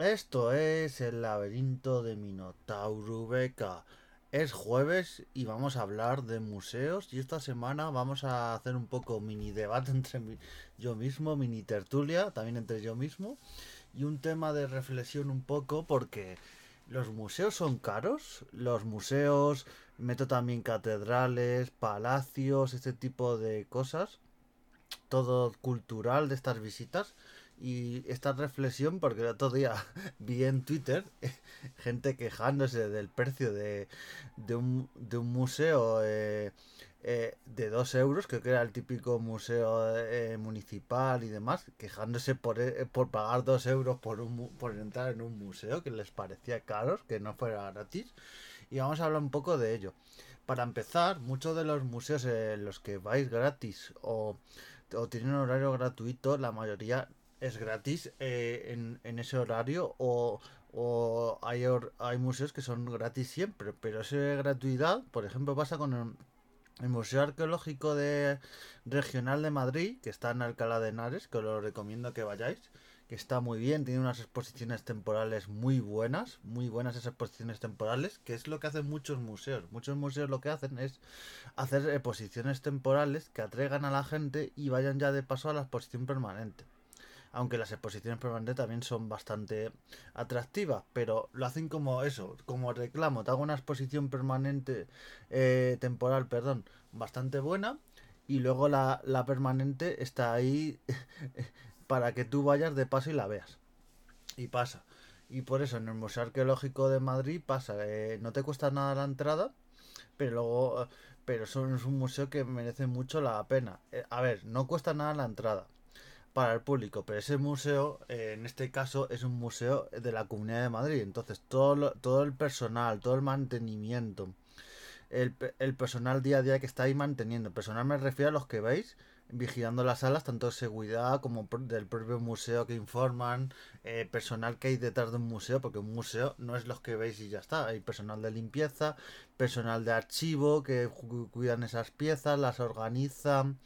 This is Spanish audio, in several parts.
Esto es el laberinto de Minotauro Beca. Es jueves y vamos a hablar de museos y esta semana vamos a hacer un poco mini debate entre yo mismo, mini tertulia, también entre yo mismo y un tema de reflexión un poco porque los museos son caros, los museos, meto también catedrales, palacios, este tipo de cosas, todo cultural de estas visitas y esta reflexión porque el otro día vi en Twitter gente quejándose del precio de, de, un, de un museo eh, eh, de 2 euros, creo que era el típico museo eh, municipal y demás, quejándose por, por pagar 2 euros por, un, por entrar en un museo que les parecía caros, que no fuera gratis. Y vamos a hablar un poco de ello. Para empezar, muchos de los museos en los que vais gratis o, o tienen horario gratuito, la mayoría es gratis eh, en, en ese horario o, hay, hor- hay museos que son gratis siempre, pero esa gratuidad, por ejemplo, pasa con el, Museo Arqueológico de Regional de Madrid, que está en Alcalá de Henares, que os recomiendo que vayáis, que está muy bien, tiene unas exposiciones temporales muy buenas, muy buenas esas exposiciones temporales, que es lo que hacen muchos museos. Muchos museos lo que hacen es hacer exposiciones temporales que atraigan a la gente y vayan ya de paso a la exposición permanente aunque las exposiciones permanentes también son bastante atractivas, pero lo hacen como eso, como reclamo, te hago una exposición permanente, eh, temporal, perdón, bastante buena, y luego la, la permanente está ahí para que tú vayas de paso y la veas. Y pasa. Y por eso en el Museo Arqueológico de Madrid pasa, eh, no te cuesta nada la entrada, pero luego, eh, pero es un museo que merece mucho la pena. A ver, no cuesta nada la entrada para el público, pero ese museo, eh, en este caso, es un museo de la Comunidad de Madrid. Entonces, todo, lo- todo el personal, todo el mantenimiento, el, el personal día a día que está ahí manteniendo. Personal me refiero a los que veis vigilando las salas, tanto de seguridad como del propio museo que informan, eh, personal que hay detrás de un museo, porque un museo no es los que veis y ya está. Hay personal de limpieza, personal de archivo que cuidan esas piezas, las organizan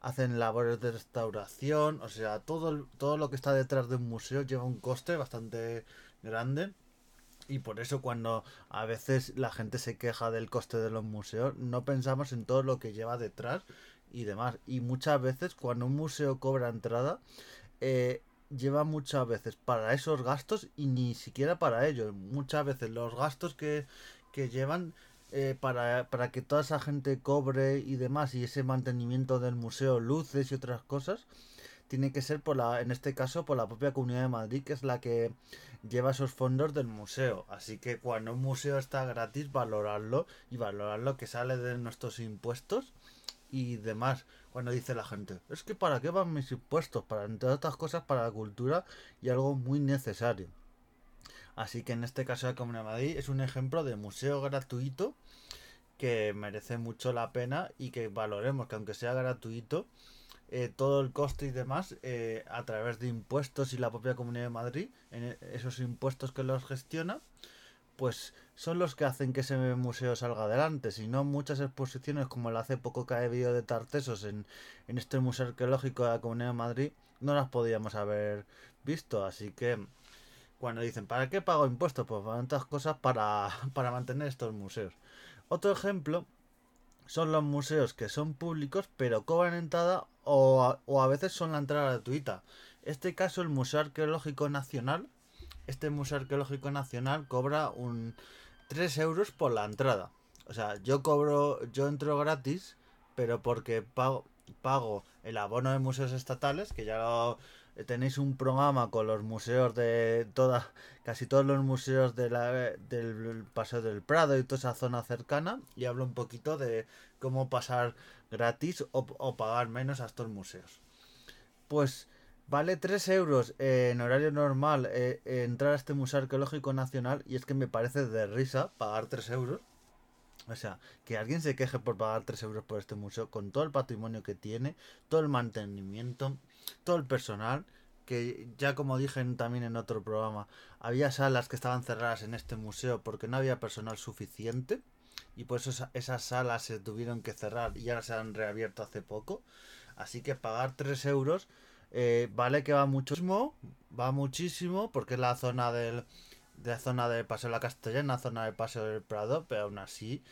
hacen labores de restauración, o sea, todo, todo lo que está detrás de un museo lleva un coste bastante grande. Y por eso cuando a veces la gente se queja del coste de los museos, no pensamos en todo lo que lleva detrás y demás. Y muchas veces cuando un museo cobra entrada, eh, lleva muchas veces para esos gastos y ni siquiera para ellos. Muchas veces los gastos que, que llevan eh, para, para que toda esa gente cobre y demás y ese mantenimiento del museo, luces y otras cosas, tiene que ser por la, en este caso por la propia Comunidad de Madrid, que es la que lleva esos fondos del museo. Así que cuando un museo está gratis, valorarlo y valorar lo que sale de nuestros impuestos y demás. Cuando dice la gente, es que para qué van mis impuestos, para entre otras cosas para la cultura y algo muy necesario. Así que en este caso la Comunidad de Madrid es un ejemplo de museo gratuito que merece mucho la pena y que valoremos que aunque sea gratuito, eh, todo el coste y demás eh, a través de impuestos y la propia Comunidad de Madrid, en e- esos impuestos que los gestiona, pues son los que hacen que ese museo salga adelante. Si no, muchas exposiciones, como el hace poco que ha habido de Tartesos en, en este Museo Arqueológico de la Comunidad de Madrid, no las podíamos haber visto. Así que cuando dicen, ¿para qué pago impuestos? Pues para otras cosas para, para mantener estos museos. Otro ejemplo son los museos que son públicos pero cobran entrada o a, o a veces son la entrada gratuita. Este caso el Museo Arqueológico Nacional, este Museo Arqueológico Nacional cobra un 3 euros por la entrada. O sea, yo cobro, yo entro gratis, pero porque pago, pago el abono de museos estatales, que ya lo, tenéis un programa con los museos de toda, casi todos los museos de la, del Paseo del Prado y toda esa zona cercana, y hablo un poquito de cómo pasar gratis o, o pagar menos a estos museos. Pues vale 3 euros en horario normal eh, entrar a este Museo Arqueológico Nacional y es que me parece de risa pagar 3 euros. O sea, que alguien se queje por pagar 3 euros por este museo con todo el patrimonio que tiene, todo el mantenimiento, todo el personal, que ya como dije también en otro programa, había salas que estaban cerradas en este museo porque no había personal suficiente y por eso esa- esas salas se tuvieron que cerrar y ahora se han reabierto hace poco. Así que pagar 3 euros eh, vale que va muchísimo, va muchísimo, porque es la zona del, de la zona del Paseo de la Castellana, zona del Paseo del Prado, pero aún así,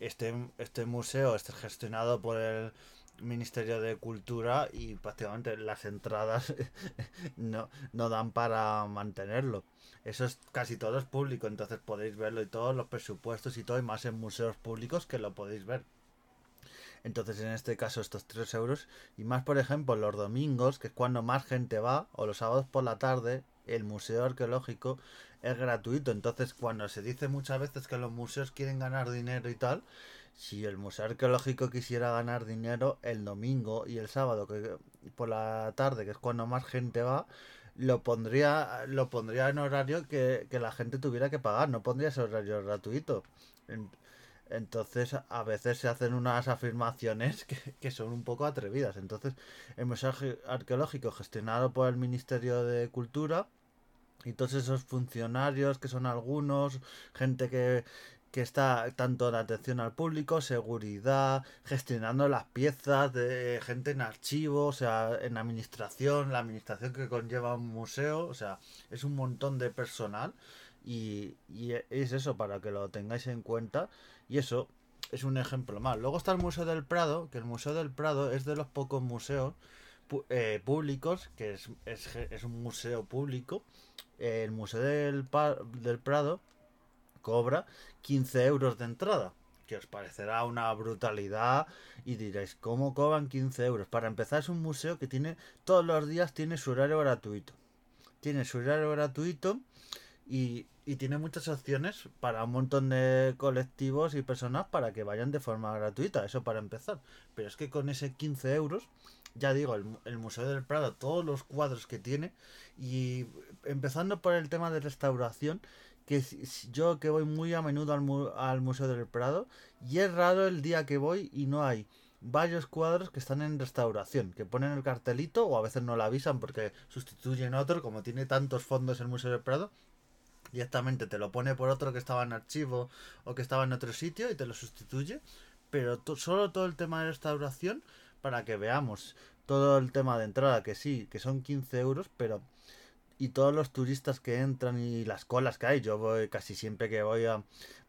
este, este museo está gestionado por el Ministerio de Cultura y prácticamente las entradas no, no dan para mantenerlo. Eso es casi todo es público, entonces podéis verlo y todos los presupuestos y todo, y más en museos públicos que lo podéis ver. Entonces, en este caso, estos 3 euros. Y más, por ejemplo, los domingos, que es cuando más gente va, o los sábados por la tarde, el museo arqueológico es gratuito. Entonces, cuando se dice muchas veces que los museos quieren ganar dinero y tal, si el museo arqueológico quisiera ganar dinero el domingo y el sábado, que por la tarde, que es cuando más gente va, lo pondría, lo pondría en horario que, la gente tuviera que pagar, no pondría ese horario gratuito. Entonces, a veces se hacen unas afirmaciones que, son un poco atrevidas. Entonces, el Museo Arqueológico, gestionado por el Ministerio de Cultura, y todos esos funcionarios que son algunos, gente que, que está tanto en atención al público, seguridad, gestionando las piezas, de gente en archivo, o sea, en administración, la administración que conlleva un museo, o sea, es un montón de personal y, y es eso para que lo tengáis en cuenta y eso es un ejemplo más. Luego está el Museo del Prado, que el Museo del Prado es de los pocos museos eh, públicos, que es, es, es, un museo público. el Museo del, del Prado cobra 15 euros de entrada que os parecerá una brutalidad y diréis, ¿cómo cobran 15 euros? Para empezar es un museo que tiene todos los días tiene su horario gratuito. Tiene su horario gratuito y, y tiene muchas opciones para un montón de colectivos y personas para que vayan de forma gratuita, eso para empezar. Pero es que con ese 15 euros, ya digo, el, Museo del Prado, todos los cuadros que tiene, y empezando por el tema de restauración, que yo que voy muy a menudo al, al Museo del Prado, y es raro el día que voy y no hay varios cuadros que están en restauración, que ponen el cartelito o a veces no lo avisan porque sustituyen otro, como tiene tantos fondos el Museo del Prado, directamente te lo pone por otro que estaba en archivo o que estaba en otro sitio y te lo sustituye. Pero solo todo el tema de restauración para que veamos todo el tema de entrada, que sí, que son 15 euros, pero... Y todos los turistas que entran y las colas que hay. Yo voy casi siempre que voy a,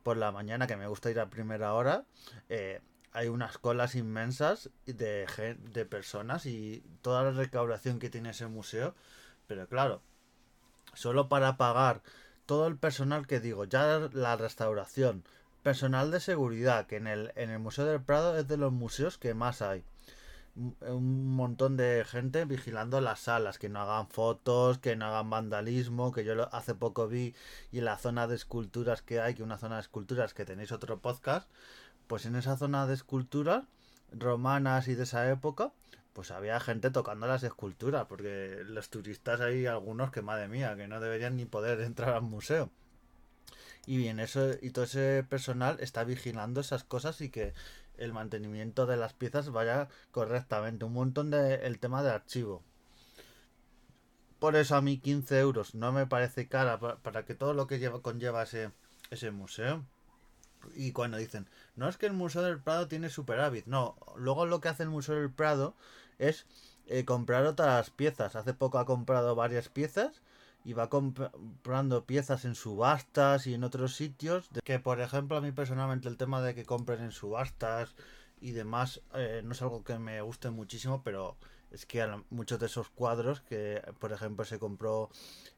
por la mañana, que me gusta ir a primera hora. Eh, hay unas colas inmensas de, de personas y toda la recaudación que tiene ese museo. Pero claro, solo para pagar todo el personal que digo, ya la restauración, personal de seguridad, que en el, en el Museo del Prado es de los museos que más hay. Un montón de gente vigilando las salas, que no hagan fotos, que no hagan vandalismo, que yo hace poco vi y la zona de esculturas que hay, que una zona de esculturas que tenéis otro podcast, pues en esa zona de esculturas romanas y de esa época, pues había gente tocando las esculturas, porque los turistas hay algunos que, madre mía, que no deberían ni poder entrar al museo. Y bien, eso y todo ese personal está vigilando esas cosas y que el mantenimiento de las piezas vaya correctamente. Un montón de el tema de archivo. Por eso a mí 15 euros no me parece cara para, que todo lo que lleva, conlleva ese, ese museo. Y cuando dicen, no es que el Museo del Prado tiene superávit, no, luego lo que hace el Museo del Prado es eh, comprar otras piezas. Hace poco ha comprado varias piezas y va comprando piezas en subastas y en otros sitios. Que por ejemplo a mí personalmente el tema de que compren en subastas y demás eh, no es algo que me guste muchísimo, pero es que muchos de esos cuadros que por ejemplo se compró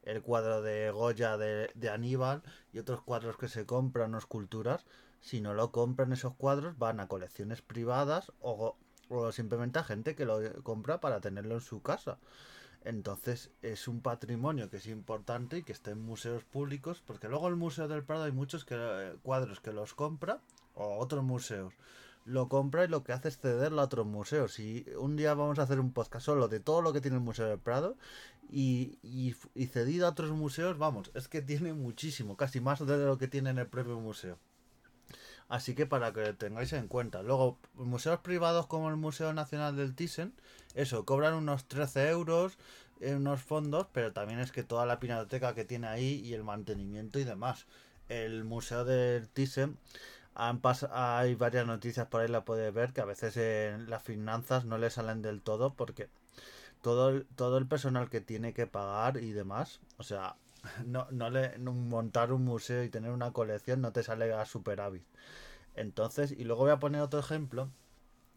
el cuadro de Goya de, de Aníbal y otros cuadros que se compran o esculturas, si no lo compran esos cuadros van a colecciones privadas o o simplemente a gente que lo compra para tenerlo en su casa. Entonces es un patrimonio que es importante y que está en museos públicos, porque luego el Museo del Prado hay muchos eh, cuadros que los compra o otros museos. Lo compra y lo que hace es cederlo a otros museos. Y un día vamos a hacer un podcast solo de todo lo que tiene el Museo del Prado y, y, y cedido a otros museos, vamos, es que tiene muchísimo, casi más de lo que tiene en el propio museo. Así que para que tengáis en cuenta. Luego, museos privados como el Museo Nacional del Thyssen, eso, cobran unos 13 euros en unos fondos, pero también es que toda la pinacoteca que tiene ahí y el mantenimiento y demás. El Museo del Thyssen, han hay varias noticias por ahí, la puedes ver, que a veces en las finanzas no le salen del todo porque todo todo el personal que tiene que pagar y demás, o sea, no, no le montar un museo y tener una colección no te sale a superávit. Entonces, y luego voy a poner otro ejemplo,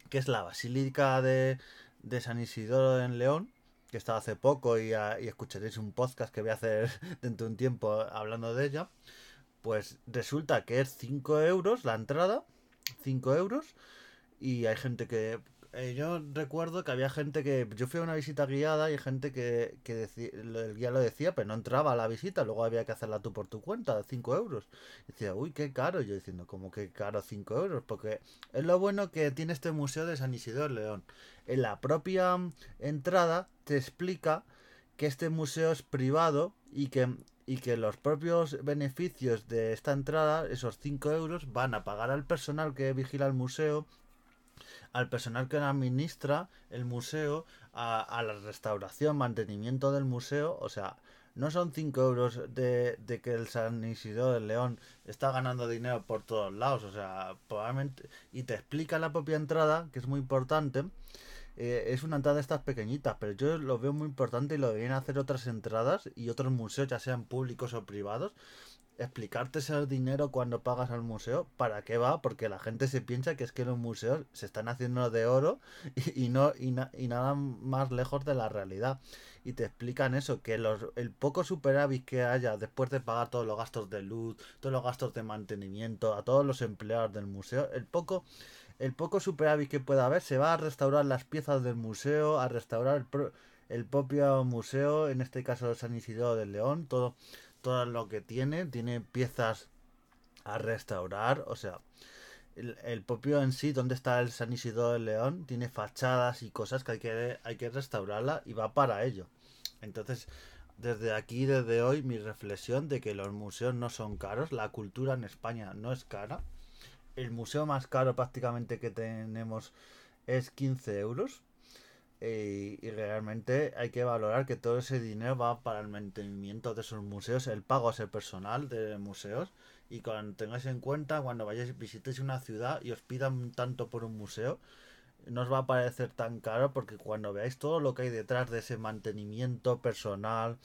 que es la Basílica de, de San Isidoro en León, que estaba hace poco y, y, escucharéis un podcast que voy a hacer dentro de un tiempo hablando de ella. Pues resulta que es 5 euros la entrada, 5 euros, y hay gente que eh, yo recuerdo que había gente que. Yo fui a una visita guiada y gente que, que decía, el guía lo decía, pero no entraba a la visita, luego había que hacerla tú por tu cuenta, de 5 euros. Y decía, uy, qué caro. yo diciendo, como que caro 5 euros, porque es lo bueno que tiene este museo de San Isidro de León. En la propia entrada te explica que este museo es privado y que y que los propios beneficios de esta entrada, esos 5 euros, van a pagar al personal que vigila el museo al personal que administra el museo, a, la restauración, mantenimiento del museo, o sea, no son 5 euros de, que el San Isidro del León está ganando dinero por todos lados, o sea, probablemente, y te explica la propia entrada, que es muy importante, eh, es una entrada de estas pequeñitas, pero yo lo veo muy importante y lo deberían hacer otras entradas y otros museos, ya sean públicos o privados, explicarte ese dinero cuando pagas al museo, ¿para qué va? Porque la gente se piensa que es que los museos se están haciendo de oro y, no y, nada más lejos de la realidad. Y te explican eso, que los, el poco superávit que haya después de pagar todos los gastos de luz, todos los gastos de mantenimiento, a todos los empleados del museo, el poco el poco superávit que pueda haber se va a restaurar las piezas del museo, a restaurar el, el propio museo, en este caso San Isidro del León, todo todo lo que tiene, tiene piezas a restaurar, o sea, el, propio en sí, donde está el San Isidro del León, tiene fachadas y cosas que hay que, hay que restaurarla y va para ello. Entonces, desde aquí, desde hoy, mi reflexión de que los museos no son caros, la cultura en España no es cara. El museo más caro prácticamente que tenemos es 15 euros. Y realmente hay que valorar que todo ese dinero va para el mantenimiento de esos museos, el pago a ese personal de museos. Y cuando tengáis en cuenta, cuando vayáis, visitéis una ciudad y os pidan tanto por un museo, no os va a parecer tan caro porque cuando veáis todo lo que hay detrás de ese mantenimiento personal,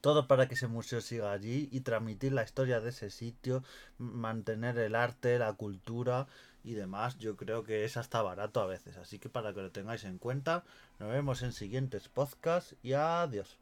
todo para que ese museo siga allí y transmitir la historia de ese sitio, mantener el arte, la cultura y demás, yo creo que es hasta barato a veces. Así que para que lo tengáis en cuenta, nos vemos en siguientes podcasts y adiós.